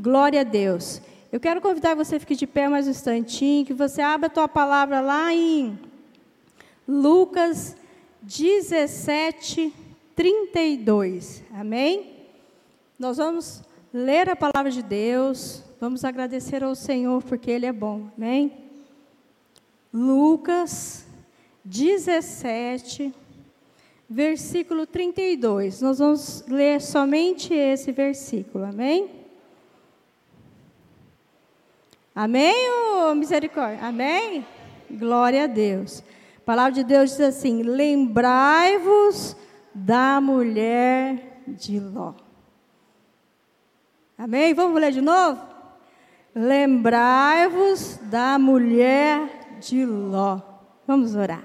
Glória a Deus. Eu quero convidar você a fique de pé mais um instantinho, que você abra a tua palavra lá em Lucas 17, 32. Amém? Nós vamos ler a palavra de Deus, vamos agradecer ao Senhor porque Ele é bom. Amém? Lucas 17, versículo 32. Nós vamos ler somente esse versículo. Amém? Amém ou misericórdia? Amém? Glória a Deus. A palavra de Deus diz assim: Lembrai-vos da mulher de Ló. Amém? Vamos ler de novo? Lembrai-vos da mulher de Ló. Vamos orar.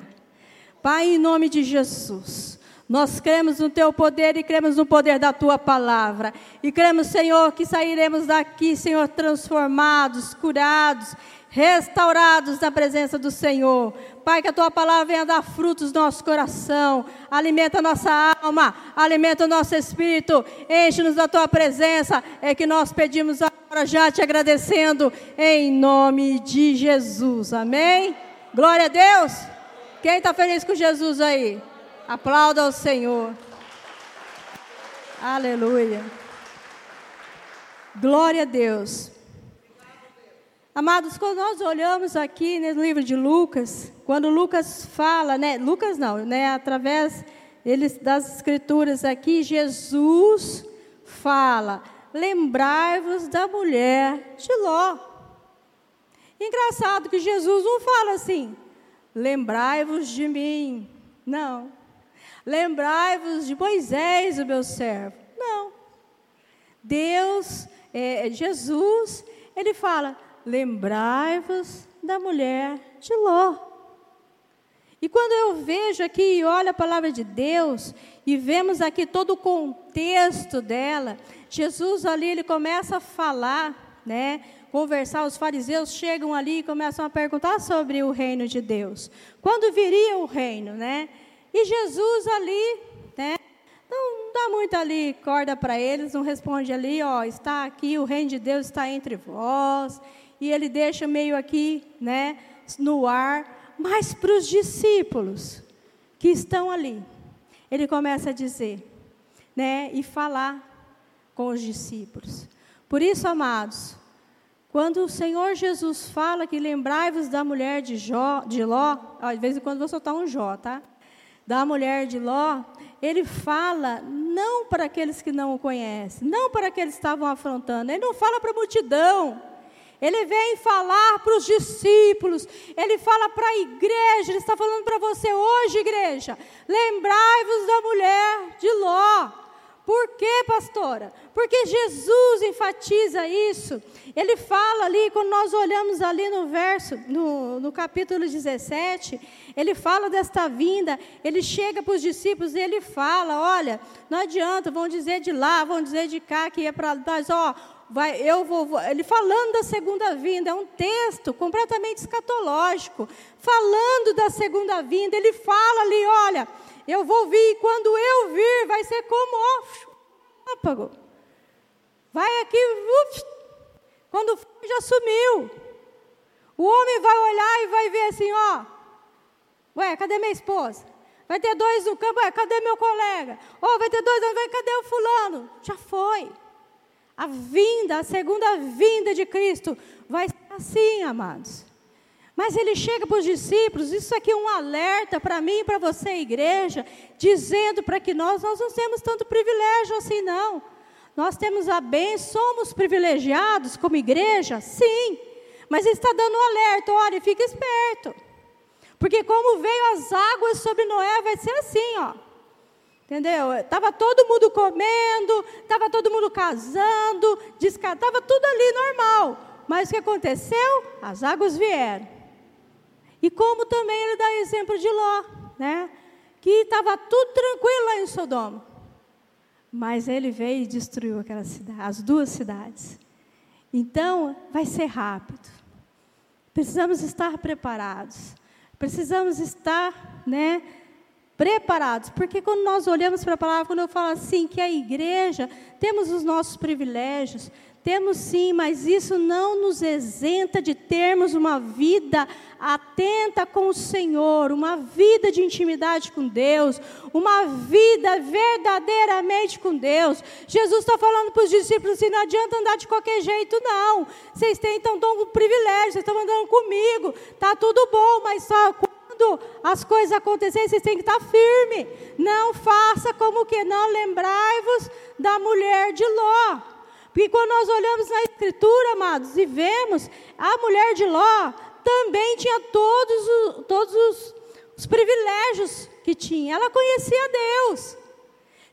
Pai, em nome de Jesus. Nós cremos no teu poder e cremos no poder da tua palavra. E cremos, Senhor, que sairemos daqui, Senhor, transformados, curados, restaurados na presença do Senhor. Pai, que a tua palavra venha dar frutos no nosso coração, alimenta a nossa alma, alimenta o nosso espírito, enche-nos da tua presença. É que nós pedimos agora já te agradecendo, em nome de Jesus. Amém? Glória a Deus. Quem está feliz com Jesus aí? Aplauda ao Senhor. Aleluia. Glória a Deus. Amados, quando nós olhamos aqui no livro de Lucas, quando Lucas fala, né? Lucas não, né? Através eles, das escrituras aqui, Jesus fala: lembrai-vos da mulher de Ló. Engraçado que Jesus não fala assim: lembrai-vos de mim. Não. Lembrai-vos de Moisés, o meu servo. Não. Deus, é, Jesus, ele fala: lembrai-vos da mulher de Ló. E quando eu vejo aqui e olho a palavra de Deus e vemos aqui todo o contexto dela, Jesus ali ele começa a falar, né? Conversar, os fariseus chegam ali e começam a perguntar sobre o reino de Deus. Quando viria o reino, né? E Jesus ali, né? Não dá muito ali corda para eles, não responde ali, ó, está aqui, o reino de Deus está entre vós. E ele deixa meio aqui, né, no ar, mas para os discípulos que estão ali, ele começa a dizer, né, e falar com os discípulos. Por isso, amados, quando o Senhor Jesus fala que lembrai-vos da mulher de, Jó, de Ló, ó, de vez em quando vou soltar um Jó, tá? Da mulher de Ló, ele fala não para aqueles que não o conhecem, não para aqueles que estavam afrontando, ele não fala para a multidão. Ele vem falar para os discípulos, ele fala para a igreja, ele está falando para você hoje, igreja. Lembrai-vos da mulher de Ló. Por quê, pastora? Porque Jesus enfatiza isso. Ele fala ali, quando nós olhamos ali no verso, no, no capítulo 17, ele fala desta vinda, ele chega para os discípulos e ele fala: olha, não adianta, vão dizer de lá, vão dizer de cá, que é para nós, ó, vai, eu vou, vou, ele falando da segunda vinda, é um texto completamente escatológico, falando da segunda vinda, ele fala ali, olha, eu vou vir, quando eu vir, vai ser como ó, Vai aqui, ups, quando já sumiu. O homem vai olhar e vai ver assim, ó. Ué, cadê minha esposa? Vai ter dois no campo, ué, cadê meu colega? Oh, vai ter dois, vai, cadê o fulano? Já foi. A vinda, a segunda vinda de Cristo vai ser assim, amados. Mas ele chega para os discípulos, isso aqui é um alerta para mim e para você, igreja, dizendo para que nós, nós não temos tanto privilégio assim, não. Nós temos a bênção, somos privilegiados como igreja, sim. Mas ele está dando um alerta, olha, fica esperto. Porque como veio as águas sobre Noé, vai ser assim, ó. Entendeu? Estava todo mundo comendo, estava todo mundo casando, estava tudo ali normal. Mas o que aconteceu? As águas vieram. E como também ele dá exemplo de Ló, né? Que estava tudo tranquilo lá em Sodoma. Mas ele veio e destruiu aquela cidade, as duas cidades. Então, vai ser rápido. Precisamos estar preparados. Precisamos estar, né, preparados, porque quando nós olhamos para a palavra, quando eu falo assim que a igreja temos os nossos privilégios, Temos sim, mas isso não nos isenta de termos uma vida atenta com o Senhor, uma vida de intimidade com Deus, uma vida verdadeiramente com Deus. Jesus está falando para os discípulos assim: não adianta andar de qualquer jeito, não. Vocês têm então um privilégio, vocês estão andando comigo, está tudo bom, mas só quando as coisas acontecerem, vocês têm que estar firme. Não faça como que não lembrai-vos da mulher de Ló. Porque quando nós olhamos na Escritura, amados, e vemos, a mulher de Ló também tinha todos, os, todos os, os privilégios que tinha. Ela conhecia Deus.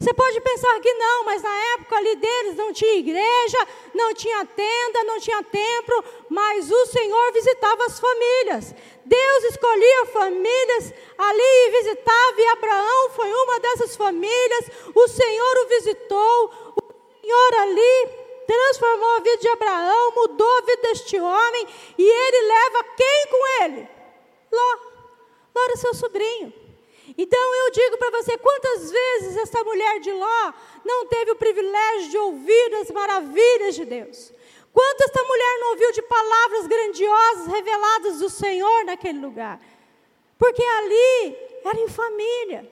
Você pode pensar que não, mas na época ali deles não tinha igreja, não tinha tenda, não tinha templo, mas o Senhor visitava as famílias. Deus escolhia famílias ali e visitava, e Abraão foi uma dessas famílias. O Senhor o visitou, o Senhor ali transformou a vida de Abraão, mudou a vida deste homem, e ele leva quem com ele? Ló. Ló era seu sobrinho. Então eu digo para você, quantas vezes essa mulher de Ló não teve o privilégio de ouvir as maravilhas de Deus? Quanto essa mulher não ouviu de palavras grandiosas reveladas do Senhor naquele lugar? Porque ali era em família.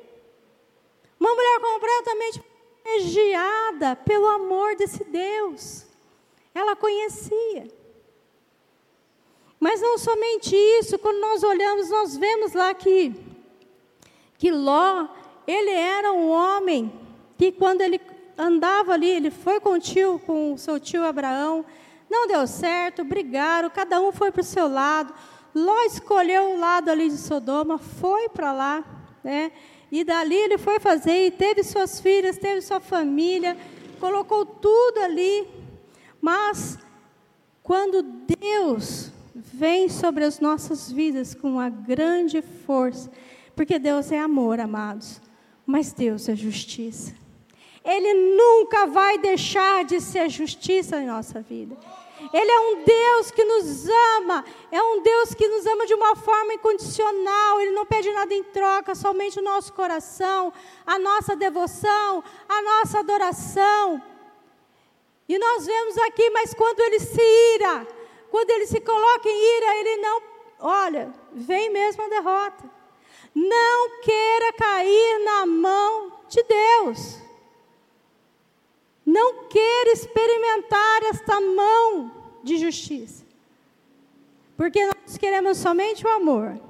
Uma mulher completamente privilegiada pelo amor desse Deus. Ela conhecia. Mas não somente isso, quando nós olhamos, nós vemos lá que, que Ló, ele era um homem que quando ele andava ali, ele foi com o tio, com o seu tio Abraão, não deu certo, brigaram, cada um foi para o seu lado. Ló escolheu o lado ali de Sodoma, foi para lá, né? E dali ele foi fazer, e teve suas filhas, teve sua família, colocou tudo ali. Mas, quando Deus vem sobre as nossas vidas com uma grande força, porque Deus é amor, amados, mas Deus é justiça. Ele nunca vai deixar de ser justiça em nossa vida. Ele é um Deus que nos ama, é um Deus que nos ama de uma forma incondicional, Ele não pede nada em troca, somente o nosso coração, a nossa devoção, a nossa adoração. E nós vemos aqui, mas quando Ele se ira, quando Ele se coloca em ira, Ele não, olha, vem mesmo a derrota. Não queira cair na mão de Deus. Não queira experimentar esta mão de justiça. Porque nós queremos somente o amor.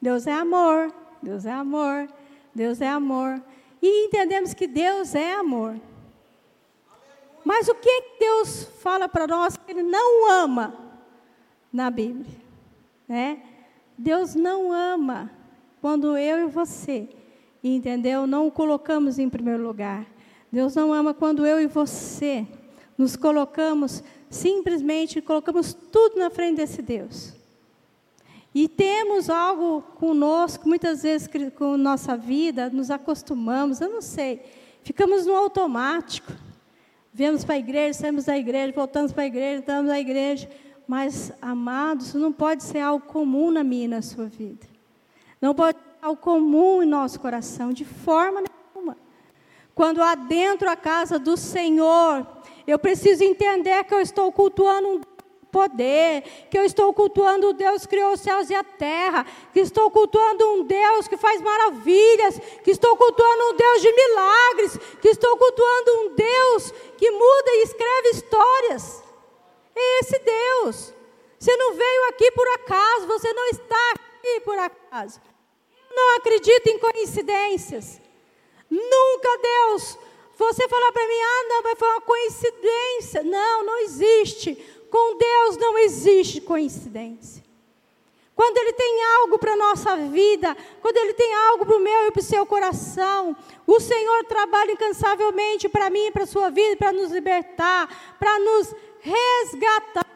Deus é amor, Deus é amor, Deus é amor. E entendemos que Deus é amor. Mas o que Deus fala para nós que Ele não ama na Bíblia? Né? Deus não ama quando eu e você, entendeu? Não o colocamos em primeiro lugar. Deus não ama quando eu e você nos colocamos, simplesmente colocamos tudo na frente desse Deus. E temos algo conosco, muitas vezes com nossa vida, nos acostumamos, eu não sei, ficamos no automático. Viemos para a igreja, saímos da igreja, voltamos para a igreja, estamos na igreja. Mas, amados, não pode ser algo comum na minha e na sua vida. Não pode ser algo comum em nosso coração, de forma nenhuma. Quando adentro a casa do Senhor, eu preciso entender que eu estou cultuando um poder, que eu estou cultuando o Deus que criou os céus e a terra, que estou cultuando um Deus que faz maravilhas, que estou cultuando um Deus de milagres, que estou cultuando um Deus que muda e escreve histórias. É esse Deus. Você não veio aqui por acaso, você não está aqui por acaso. Eu não acredito em coincidências. Nunca Deus, você falar para mim, ah, não, mas foi uma coincidência. Não, não existe. Com Deus não existe coincidência. Quando Ele tem algo para a nossa vida, quando Ele tem algo para o meu e para o seu coração, o Senhor trabalha incansavelmente para mim e para a sua vida, para nos libertar, para nos resgatar.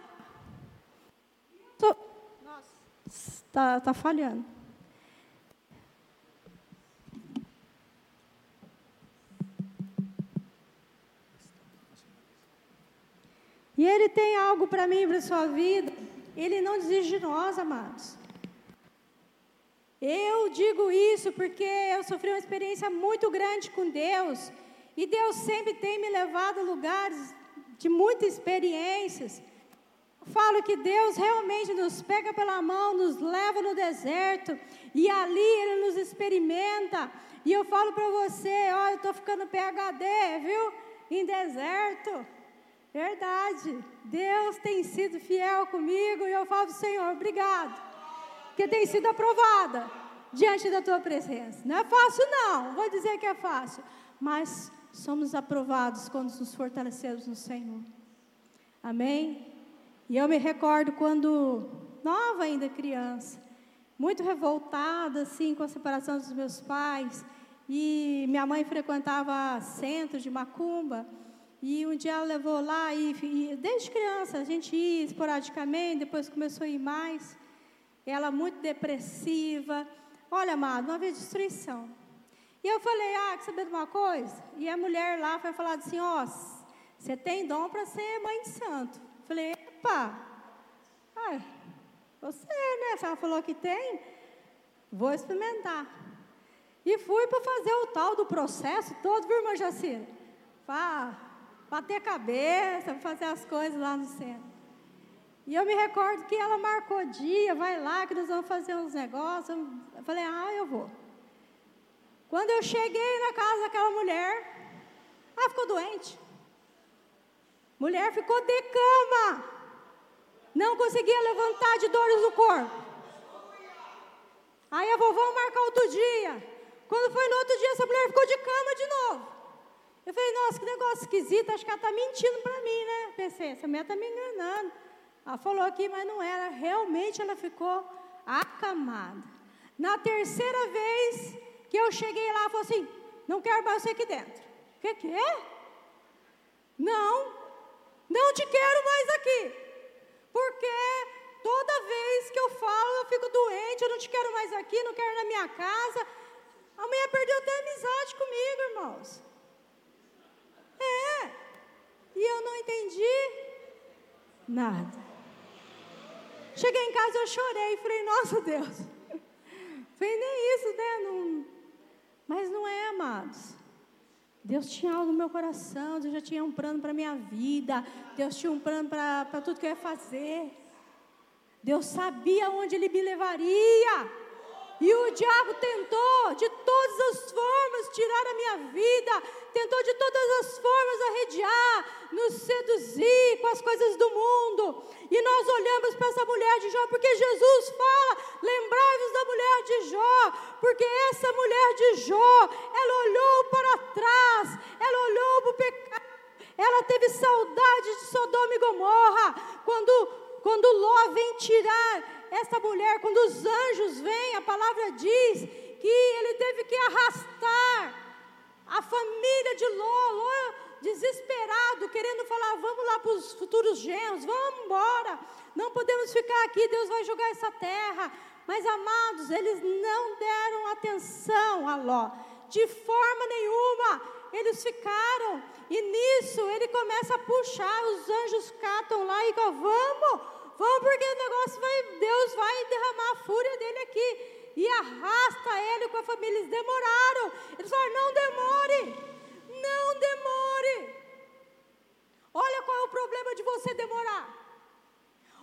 Nossa, está tá falhando. E Ele tem algo para mim, para a sua vida. Ele não desiste de nós, amados. Eu digo isso porque eu sofri uma experiência muito grande com Deus. E Deus sempre tem me levado a lugares de muitas experiências. Falo que Deus realmente nos pega pela mão, nos leva no deserto e ali Ele nos experimenta. E eu falo para você, ó, eu estou ficando PHD, viu? Em deserto. Verdade. Deus tem sido fiel comigo e eu falo, Senhor, obrigado. Porque tem sido aprovada diante da tua presença. Não é fácil, não. Vou dizer que é fácil. Mas somos aprovados quando nos fortalecemos no Senhor. Amém? E eu me recordo quando, nova ainda criança, muito revoltada assim com a separação dos meus pais, e minha mãe frequentava centro de macumba, e um dia ela levou lá, e, e desde criança a gente ia esporadicamente, depois começou a ir mais. Ela muito depressiva. Olha, amado, uma vez destruição. E eu falei, ah, quer saber de uma coisa? E a mulher lá foi falar assim, ó, oh, você tem dom para ser mãe de santo. Falei, epa, ah, você, né? Se ela falou que tem, vou experimentar. E fui para fazer o tal do processo todo, viu, irmã Jacira? Para bater cabeça, fazer as coisas lá no centro. E eu me recordo que ela marcou dia, vai lá que nós vamos fazer uns negócios. Eu falei, ah, eu vou. Quando eu cheguei na casa daquela mulher, ela ficou doente. Mulher ficou de cama. Não conseguia levantar de dores no corpo. Aí a vovó marcar outro dia. Quando foi no outro dia, essa mulher ficou de cama de novo. Eu falei, nossa, que negócio esquisito, acho que ela está mentindo para mim, né? Pensei, essa mulher está me enganando. Ela falou aqui, mas não era. Realmente ela ficou acamada. Na terceira vez que eu cheguei lá, ela falou assim: não quero mais você aqui dentro. O que, que é? Não, não te quero mais aqui. Porque toda vez que eu falo, eu fico doente, eu não te quero mais aqui, não quero na minha casa. A mulher perdeu até amizade comigo, irmãos. É. E eu não entendi nada. Cheguei em casa, eu chorei, falei, nossa Deus. Falei, nem isso, né? Não... Mas não é, amados. Deus tinha algo no meu coração, Deus já tinha um plano para a minha vida, Deus tinha um plano para tudo que eu ia fazer. Deus sabia onde Ele me levaria. E o diabo tentou de todas as formas tirar a minha vida, tentou de todas as formas arrediar, nos seduzir com as coisas do mundo. E nós olhamos para essa mulher de Jó, porque Jesus fala: lembrai-vos da mulher de Jó, porque essa mulher de Jó, ela olhou para trás, ela olhou para o pecado, ela teve saudade de Sodoma e Gomorra, quando, quando Ló vem tirar essa mulher, quando os anjos vêm, a palavra diz que ele teve que arrastar a família de Ló, Ló desesperado, querendo falar: vamos lá para os futuros genros, vamos embora, não podemos ficar aqui, Deus vai jogar essa terra. Mas amados, eles não deram atenção a Ló, de forma nenhuma, eles ficaram, e nisso ele começa a puxar, os anjos catam lá e falam: vamos Vamos porque o negócio vai, Deus vai derramar a fúria dele aqui. E arrasta ele com a família. Eles demoraram. Eles falaram, não demore. Não demore. Olha qual é o problema de você demorar.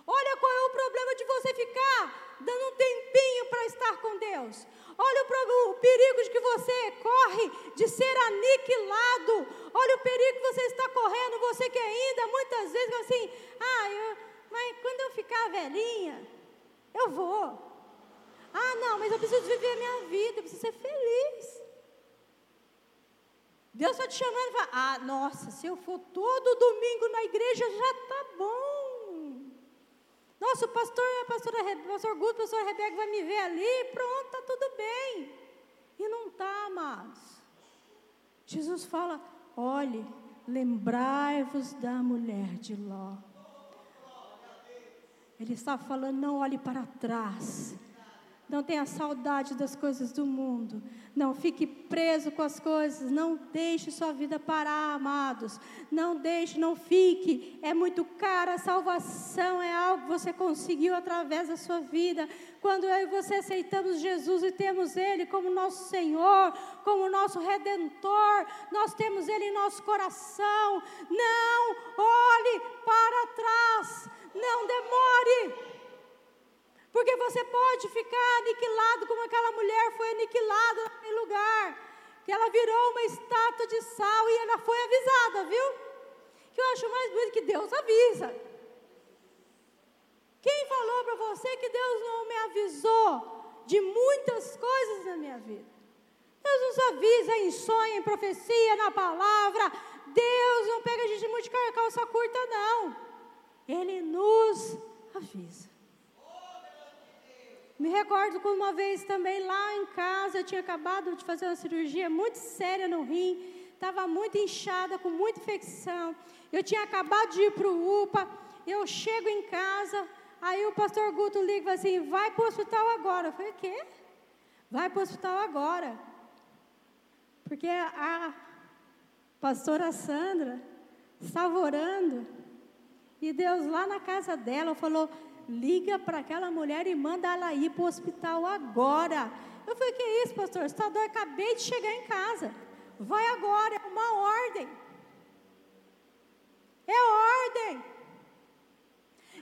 Olha qual é o problema de você ficar dando um tempinho para estar com Deus. Olha o, o, perigo de que você corre de ser aniquilado. Olha o perigo que você está correndo. Você que ainda muitas vezes assim, ah, eu, mas quando eu ficar velhinha, eu vou. Ah, não, mas eu preciso viver a minha vida, eu preciso ser feliz. Deus está te chamando e fala: Ah, nossa, se eu for todo domingo na igreja já está bom. Nossa, o pastor, a pastora, o pastor Guto, a pastora Rebeca vai me ver ali, pronto, está tudo bem. E não está, amados. Jesus fala: olhe, lembrai-vos da mulher de Ló. Ele está falando: não olhe para trás. Não tenha saudade das coisas do mundo. Não fique preso com as coisas. Não deixe sua vida parar, amados. Não deixe, não fique. É muito cara. A salvação é algo que você conseguiu através da sua vida. Quando eu e você aceitamos Jesus e temos Ele como nosso Senhor, como nosso Redentor, nós temos Ele em nosso coração. Não olhe para trás. Não demore. Porque você pode ficar aniquilado como aquela mulher foi aniquilada naquele lugar. Que ela virou uma estátua de sal e ela foi avisada, viu? Que eu acho mais bonito que Deus avisa. Quem falou para você que Deus não me avisou de muitas coisas na minha vida? Deus nos avisa em sonho, em profecia, na palavra. Deus não pega a gente muito de calça curta, não. Ele nos avisa. Me recordo que uma vez também lá em casa, eu tinha acabado de fazer uma cirurgia muito séria no rim, estava muito inchada, com muita infecção. Eu tinha acabado de ir para o UPA, eu chego em casa, aí o pastor Guto liga e fala assim, vai para o hospital agora. Eu falei, quê? Vai para o hospital agora. Porque a pastora Sandra estava orando, e Deus lá na casa dela falou, liga para aquela mulher e manda ela ir para o hospital agora. Eu falei, que é isso, pastor? Está doido? Acabei de chegar em casa. Vai agora, é uma ordem. É ordem.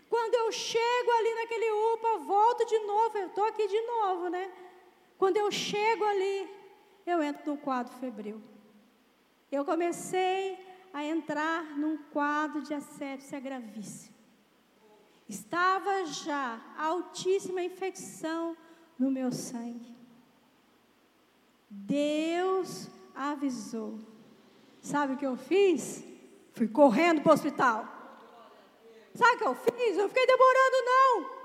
Quando eu chego ali naquele UPA, volto de novo, eu estou aqui de novo, né? Quando eu chego ali, eu entro num quadro febril. Eu comecei a entrar num quadro de asepsia gravíssima. Estava já altíssima infecção no meu sangue. Deus avisou. Sabe o que eu fiz? Fui correndo para o hospital. Sabe o que eu fiz? Eu fiquei demorando, não.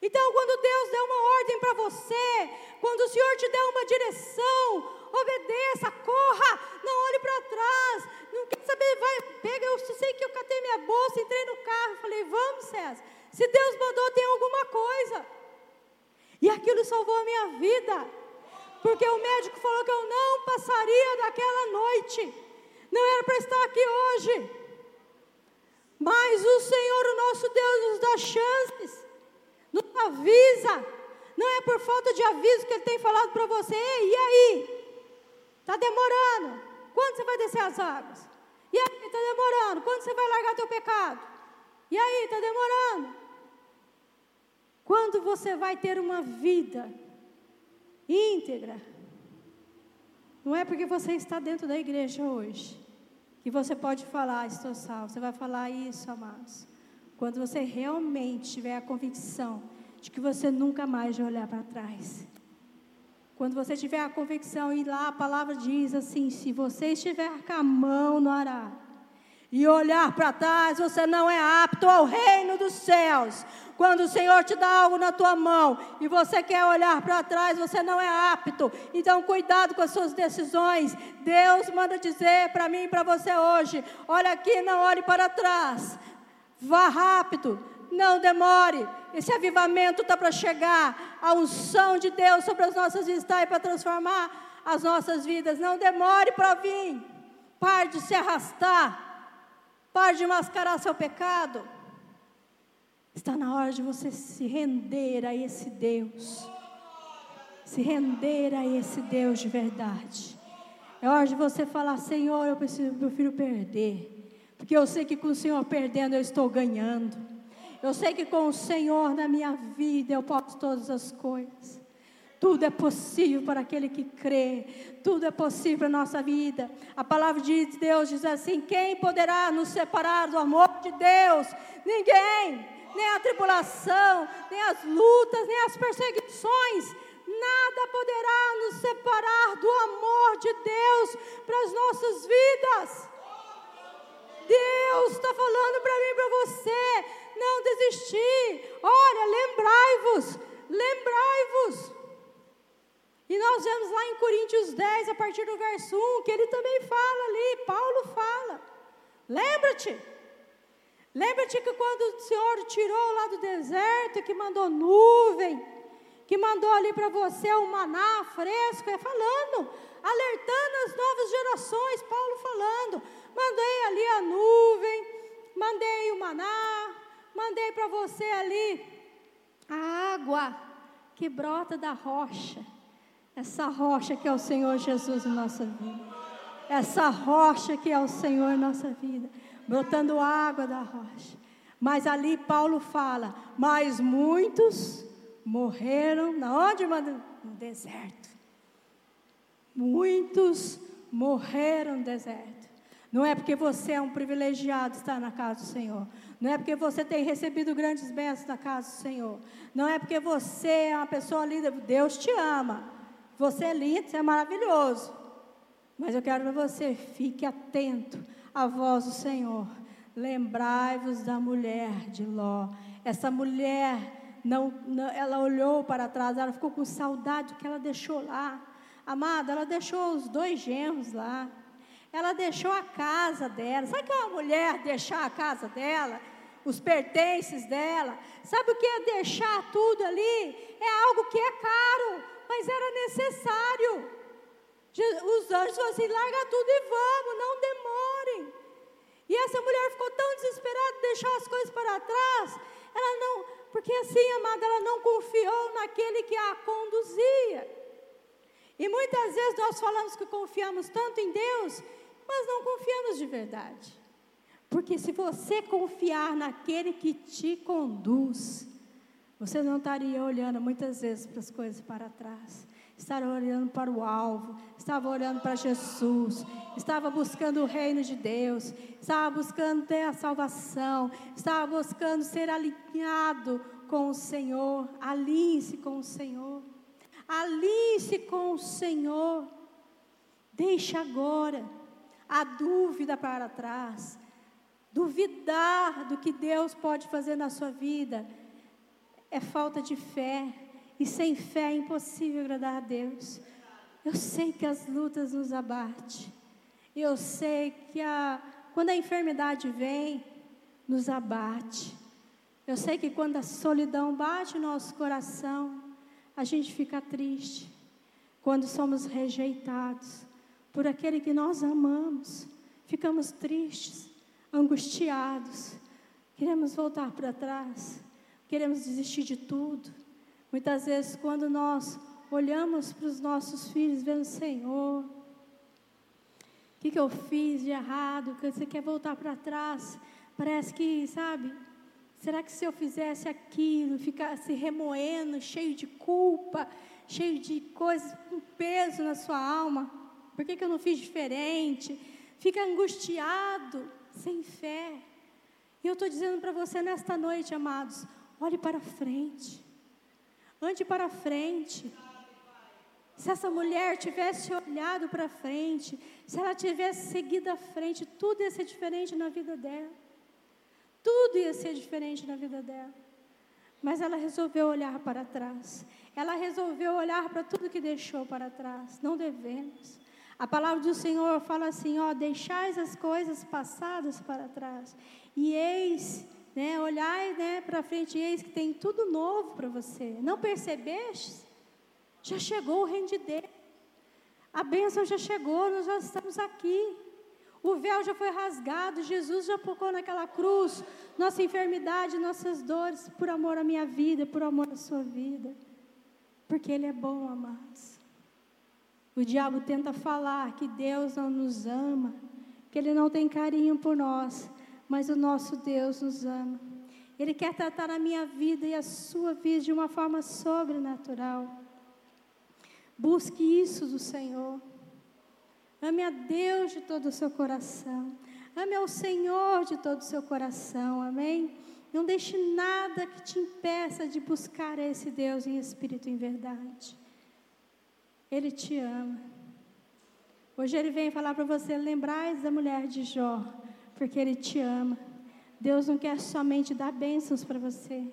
Então, quando Deus der uma ordem para você, quando o Senhor te der uma direção, obedeça, corra, não olhe para trás, não quer saber, vai, pega, eu sei que eu catei minha bolsa, entrei no carro, falei, vamos César, se Deus mandou tem alguma coisa, e aquilo salvou a minha vida, porque o médico falou que eu não passaria daquela noite, não era para estar aqui hoje, mas o Senhor, o nosso Deus, nos dá chances, nos avisa, não é por falta de aviso que Ele tem falado para você, e aí? Está demorando. Quando você vai descer as águas? E aí, está demorando. Quando você vai largar teu pecado? E aí, está demorando. Quando você vai ter uma vida íntegra? Não é porque você está dentro da igreja hoje que você pode falar, estou salvo. Você vai falar isso, amados. Quando você realmente tiver a convicção de que você nunca mais vai olhar para trás. Quando você tiver a convicção, e lá a palavra diz assim: se você estiver com a mão no arado e olhar para trás, você não é apto ao reino dos céus. Quando o Senhor te dá algo na tua mão e você quer olhar para trás, você não é apto. Então, cuidado com as suas decisões. Deus manda dizer para mim e para você hoje: olha aqui, não olhe para trás. Vá rápido, não demore. Esse avivamento está para chegar. A unção de Deus sobre as nossas vidas está aí para transformar as nossas vidas. Não demore para vir. Pare de se arrastar. Pare de mascarar seu pecado. Está na hora de você se render a esse Deus. Se render a esse Deus de verdade. É hora de você falar: Senhor, eu preciso, eu prefiro perder. Porque eu sei que com o Senhor perdendo eu estou ganhando. Eu sei que com o Senhor na minha vida eu posso todas as coisas. Tudo é possível para aquele que crê. Tudo é possível para nossa vida. A palavra de Deus diz assim: quem poderá nos separar do amor de Deus? Ninguém. Nem a tribulação, nem as lutas, nem as perseguições. Nada poderá nos separar do amor de Deus para as nossas vidas. Deus está falando para mim e para você não desistir. Olha, lembrai-vos, lembrai-vos. E nós vemos lá em Coríntios 10, a partir do verso 1, que ele também fala ali, Paulo fala. Lembra-te, Lembra-te que quando o Senhor tirou lá do deserto, que mandou nuvem, que mandou ali para você o maná fresco, é falando, alertando as novas gerações, Paulo falando, mandei ali a nuvem, mandei o maná, mandei para você ali a água que brota da rocha, essa rocha que é o Senhor Jesus em nossa vida, essa rocha que é o Senhor em nossa vida, brotando água da rocha. Mas ali Paulo fala, mas muitos morreram, na onde, mano? No deserto. Muitos morreram no deserto. Não é porque você é um privilegiado estar na casa do Senhor. Não é porque você tem recebido grandes bênçãos na casa do Senhor. Não é porque você é uma pessoa linda. Deus te ama. Você é lindo, você é maravilhoso. Mas eu quero que você fique atento à voz do Senhor. Lembrai-vos da mulher de Ló. Essa mulher não, não, ela olhou para trás, ela ficou com saudade do que ela deixou lá. Amada, ela deixou os dois genros lá. Ela deixou a casa dela. Sabe que é uma mulher deixar a casa dela? Os pertences dela. Sabe o que é deixar tudo ali? É algo que é caro, mas era necessário. Os anjos falaram assim: larga tudo e vamos, não demorem. E essa mulher ficou tão desesperada de deixar as coisas para trás. Ela não, porque assim, amada, ela não confiou naquele que a conduzia. E muitas vezes nós falamos que confiamos tanto em Deus, mas não confiamos de verdade. Porque se você confiar naquele que te conduz, você não estaria olhando muitas vezes para as coisas para trás. Estaria olhando para o alvo, estava olhando para Jesus, estava buscando o reino de Deus, estava buscando ter a salvação, estava buscando ser alinhado com o Senhor. Alinhe-se com o Senhor. Alinhe-se com o Senhor. Deixe agora a dúvida para trás. Duvidar do que Deus pode fazer na sua vida é falta de fé. E sem fé é impossível agradar a Deus. Eu sei que as lutas nos abatem. Eu sei que a, quando a enfermidade vem, nos abate. Eu sei que quando a solidão bate no nosso coração, a gente fica triste. Quando somos rejeitados por aquele que nós amamos, ficamos tristes, angustiados, queremos voltar para trás, queremos desistir de tudo. Muitas vezes, quando nós olhamos para os nossos filhos, vendo, Senhor, o que, que eu fiz de errado? Que você quer voltar para trás? Parece que, sabe? Será que se eu fizesse aquilo, ficasse remoendo, cheio de culpa, cheio de coisas com peso na sua alma? Por que, que eu não fiz diferente? Fica angustiado, sem fé. E eu estou dizendo para você nesta noite, amados, olhe para frente. Ande para frente. Se essa mulher tivesse olhado para frente, se ela tivesse seguido à frente, tudo ia ser diferente na vida dela. Tudo ia ser diferente na vida dela. Mas ela resolveu olhar para trás. Ela resolveu olhar para tudo que deixou para trás. Não devemos. A palavra do Senhor fala assim: ó, deixais as coisas passadas para trás. E eis né, olhai né, para frente, eis que tem tudo novo para você. Não percebeste? Já chegou o reino de Deus. A bênção já chegou, nós já estamos aqui. O véu já foi rasgado, Jesus já tocou naquela cruz, nossa enfermidade, nossas dores, por amor à minha vida, por amor à sua vida. Porque Ele é bom, amados. O diabo tenta falar que Deus não nos ama, que Ele não tem carinho por nós mas o nosso Deus nos ama. Ele quer tratar a minha vida e a sua vida de uma forma sobrenatural. Busque isso do Senhor. Ame a Deus de todo o seu coração. Ame ao Senhor de todo o seu coração. Amém? Não deixe nada que te impeça de buscar esse Deus em espírito e em verdade. Ele te ama. Hoje ele vem falar para você: lembrais da mulher de Jó porque Ele te ama. Deus não quer somente dar bênçãos para você,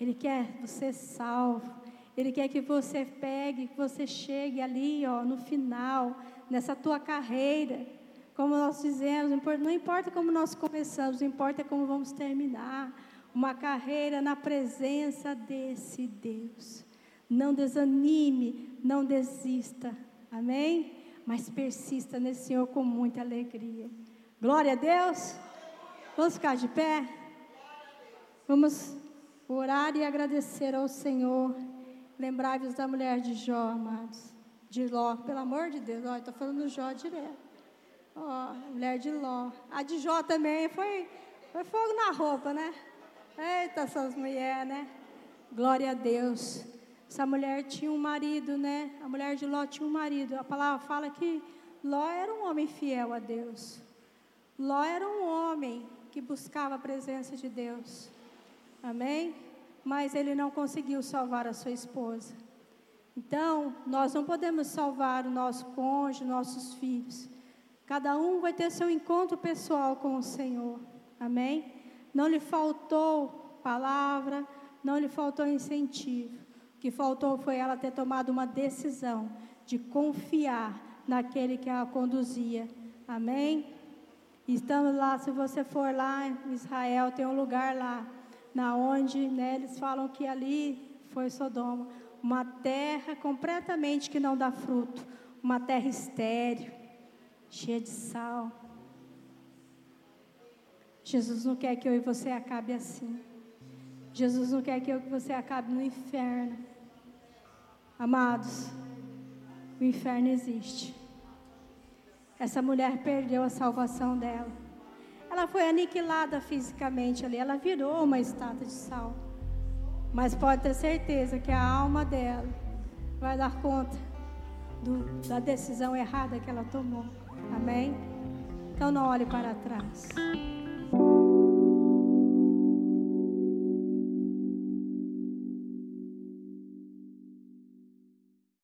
Ele quer você salvo. Ele quer que você pegue, que você chegue ali, ó, no final, nessa tua carreira, como nós dizemos, não importa como nós começamos, importa como vamos terminar uma carreira na presença desse Deus. Não desanime, não desista, amém? Mas persista nesse Senhor com muita alegria. Glória a Deus. Vamos ficar de pé? Vamos orar e agradecer ao Senhor. Lembrai-vos da mulher de Jó, amados. De Ló, pelo amor de Deus. Olha, estou falando do Jó direto. Ó, mulher de Ló. A de Jó também foi, foi fogo na roupa, né? Eita, essas mulheres, né? Glória a Deus. Essa mulher tinha um marido, né? A mulher de Ló tinha um marido. A palavra fala que Ló era um homem fiel a Deus. Ló era um homem que buscava a presença de Deus. Amém? Mas ele não conseguiu salvar a sua esposa. Então, nós não podemos salvar o nosso cônjuge, nossos filhos. Cada um vai ter seu encontro pessoal com o Senhor. Amém? Não lhe faltou palavra, não lhe faltou incentivo. Que faltou foi ela ter tomado uma decisão de confiar naquele que a conduzia. Amém? Estamos lá, se você for lá em Israel, tem um lugar lá, na onde né, eles falam que ali foi Sodoma, uma terra completamente que não dá fruto, uma terra estéril, cheia de sal. Jesus não quer que eu e você acabe assim. Jesus não quer que eu e você acabe no inferno. Amados, o inferno existe. Essa mulher perdeu a salvação dela. Ela foi aniquilada fisicamente ali, ela virou uma estátua de sal. Mas pode ter certeza que a alma dela vai dar conta do, da decisão errada que ela tomou. Amém? Então não olhe para trás.